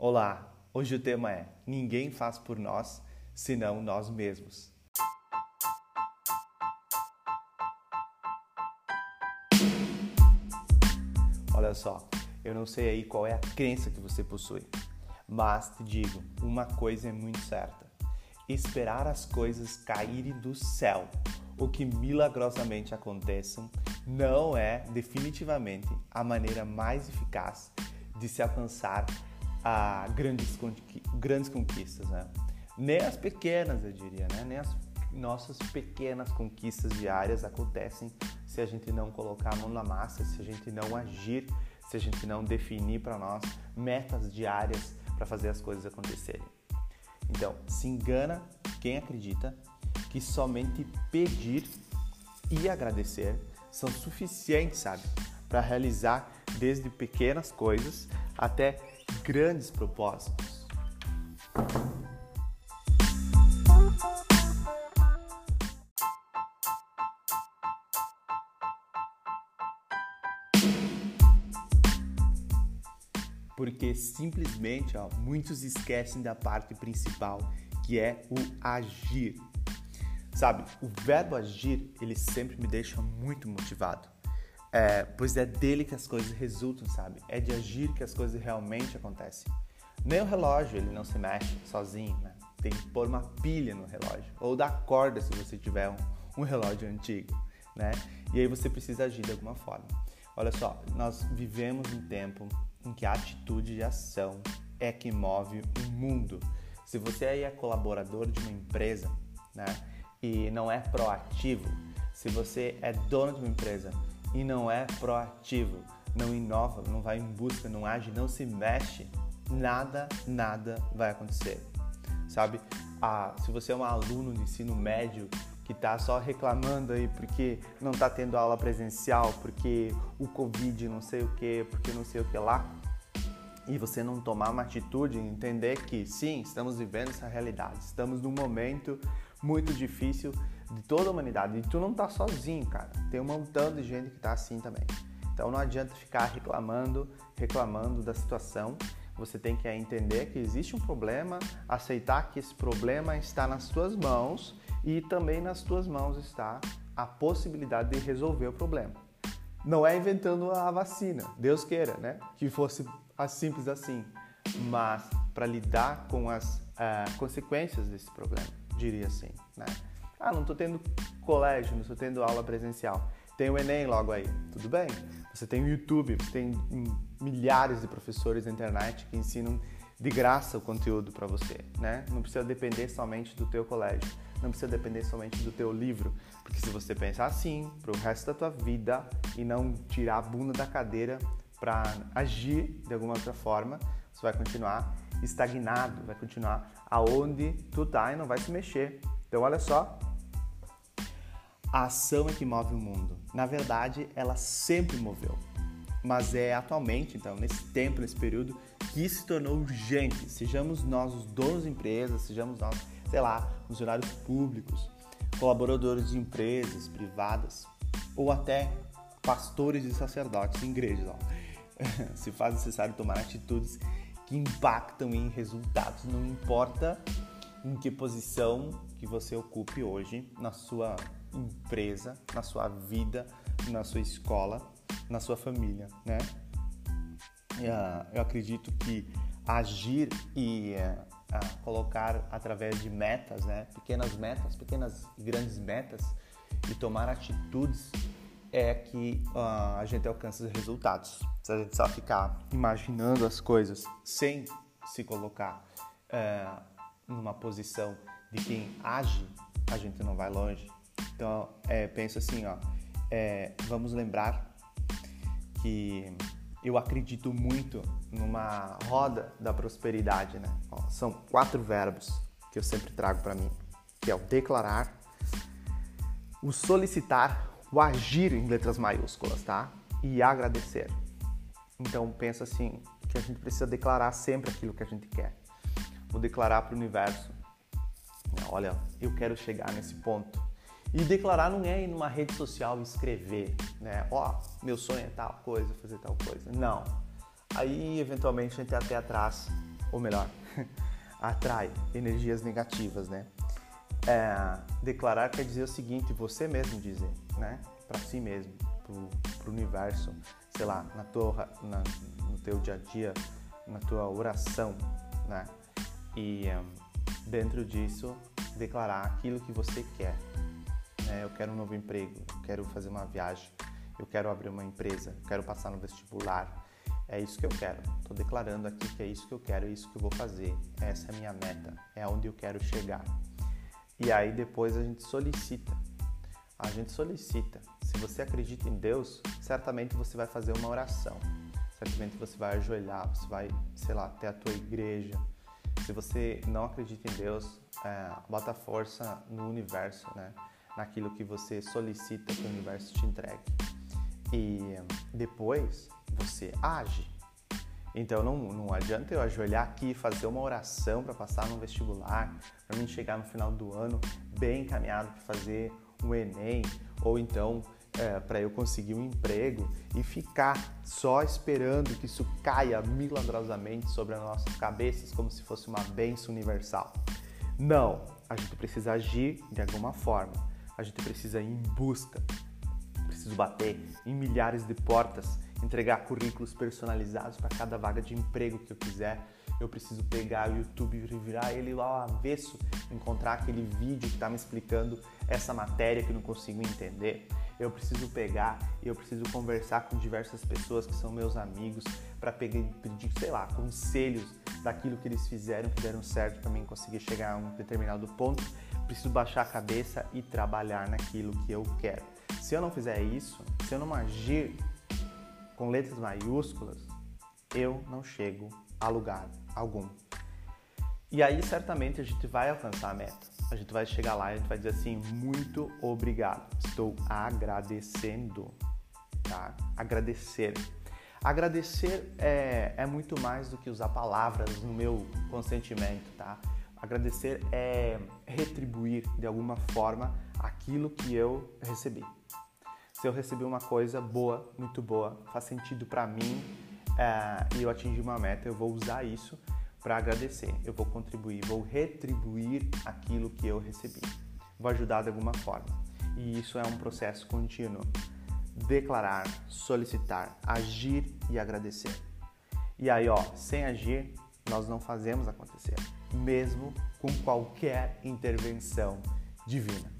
Olá, hoje o tema é Ninguém faz por nós senão nós mesmos. Olha só, eu não sei aí qual é a crença que você possui, mas te digo, uma coisa é muito certa: esperar as coisas caírem do céu ou que milagrosamente aconteçam não é definitivamente a maneira mais eficaz de se alcançar a grandes, grandes conquistas, né? Nem as pequenas, eu diria, né? Nem as nossas pequenas conquistas diárias acontecem se a gente não colocar a mão na massa, se a gente não agir, se a gente não definir para nós metas diárias para fazer as coisas acontecerem. Então, se engana quem acredita que somente pedir e agradecer são suficientes, sabe, para realizar desde pequenas coisas até grandes propósitos. Porque simplesmente ó, muitos esquecem da parte principal, que é o agir. Sabe, o verbo agir, ele sempre me deixa muito motivado. É, pois é dele que as coisas resultam, sabe? É de agir que as coisas realmente acontecem. Nem o relógio, ele não se mexe sozinho, né? Tem que pôr uma pilha no relógio. Ou dar corda se você tiver um, um relógio antigo, né? E aí você precisa agir de alguma forma. Olha só, nós vivemos um tempo em que a atitude de ação é que move o mundo. Se você aí é colaborador de uma empresa, né? e não é proativo, se você é dono de uma empresa e não é proativo, não inova, não vai em busca, não age, não se mexe, nada, nada vai acontecer. Sabe? Ah, se você é um aluno de ensino médio que está só reclamando aí porque não está tendo aula presencial, porque o Covid não sei o que, porque não sei o que lá, e você não tomar uma atitude, entender que sim, estamos vivendo essa realidade, estamos num momento muito difícil de toda a humanidade. E tu não tá sozinho, cara. Tem um montão de gente que tá assim também. Então não adianta ficar reclamando, reclamando da situação. Você tem que entender que existe um problema, aceitar que esse problema está nas tuas mãos e também nas tuas mãos está a possibilidade de resolver o problema. Não é inventando a vacina, Deus queira, né? Que fosse simples assim, mas para lidar com as uh, consequências desse problema diria assim, né? Ah, não estou tendo colégio, não estou tendo aula presencial. Tem o Enem logo aí, tudo bem? Você tem o YouTube, tem milhares de professores na internet que ensinam de graça o conteúdo para você, né? Não precisa depender somente do teu colégio, não precisa depender somente do teu livro, porque se você pensar assim para o resto da tua vida e não tirar a bunda da cadeira para agir de alguma outra forma, você vai continuar estagnado, vai continuar aonde tu tá e não vai se mexer. Então olha só, a ação é que move o mundo. Na verdade, ela sempre moveu. Mas é atualmente, então, nesse tempo, nesse período, que se tornou urgente. Sejamos nós os donos de empresas, sejamos nós, sei lá, funcionários públicos, colaboradores de empresas privadas, ou até pastores e sacerdotes em igrejas. Ó. se faz necessário tomar atitudes que impactam em resultados, não importa em que posição que você ocupe hoje na sua empresa, na sua vida, na sua escola, na sua família, né? Ah, eu acredito que agir e eh, colocar através de metas, né? Pequenas metas, pequenas e grandes metas e tomar atitudes é que uh, a gente alcança os resultados. Se a gente só ficar imaginando as coisas sem se colocar uh, numa posição de quem age, a gente não vai longe. Então, é, penso assim, ó, é, vamos lembrar que eu acredito muito numa roda da prosperidade, né? Ó, são quatro verbos que eu sempre trago para mim, que é o declarar, o solicitar, o agir em letras maiúsculas, tá? E agradecer. Então pensa assim, que a gente precisa declarar sempre aquilo que a gente quer. Vou declarar para o universo. Olha, eu quero chegar nesse ponto. E declarar não é ir numa rede social e escrever, né? Ó, oh, meu sonho é tal coisa, fazer tal coisa. Não. Aí, eventualmente, a gente até atrás ou melhor, atrai energias negativas, né? É, declarar quer dizer o seguinte, você mesmo dizer, né? Para si mesmo, para o universo, sei lá, na tua, na, no teu dia a dia, na tua oração, né? E um, dentro disso, declarar aquilo que você quer. Né? Eu quero um novo emprego, eu quero fazer uma viagem, eu quero abrir uma empresa, eu quero passar no vestibular. É isso que eu quero. Estou declarando aqui que é isso que eu quero, é isso que eu vou fazer. Essa é a minha meta, é onde eu quero chegar. E aí depois a gente solicita. A gente solicita. Se você acredita em Deus, certamente você vai fazer uma oração. Certamente você vai ajoelhar, você vai, sei lá, ter a tua igreja. Se você não acredita em Deus, é, bota força no universo, né? Naquilo que você solicita que o universo te entregue. E depois você age. Então não, não adianta eu ajoelhar aqui fazer uma oração para passar no vestibular, para mim chegar no final do ano bem encaminhado para fazer um Enem, ou então é, para eu conseguir um emprego e ficar só esperando que isso caia milagrosamente sobre as nossas cabeças como se fosse uma benção universal. Não, a gente precisa agir de alguma forma, a gente precisa ir em busca, preciso bater em milhares de portas, entregar currículos personalizados para cada vaga de emprego que eu quiser. Eu preciso pegar o YouTube e virar ele lá ao avesso, encontrar aquele vídeo que está me explicando essa matéria que eu não consigo entender. Eu preciso pegar e eu preciso conversar com diversas pessoas que são meus amigos para pedir, sei lá, conselhos daquilo que eles fizeram que deram certo para mim conseguir chegar a um determinado ponto. Preciso baixar a cabeça e trabalhar naquilo que eu quero. Se eu não fizer isso, se eu não agir com letras maiúsculas, eu não chego a lugar algum. E aí certamente a gente vai alcançar a meta. A gente vai chegar lá e a gente vai dizer assim: muito obrigado, estou agradecendo. Tá? Agradecer. Agradecer é, é muito mais do que usar palavras no meu consentimento, tá? Agradecer é retribuir de alguma forma aquilo que eu recebi se eu recebi uma coisa boa, muito boa, faz sentido para mim é, e eu atingi uma meta, eu vou usar isso para agradecer, eu vou contribuir, vou retribuir aquilo que eu recebi, vou ajudar de alguma forma. E isso é um processo contínuo. Declarar, solicitar, agir e agradecer. E aí, ó, sem agir, nós não fazemos acontecer, mesmo com qualquer intervenção divina.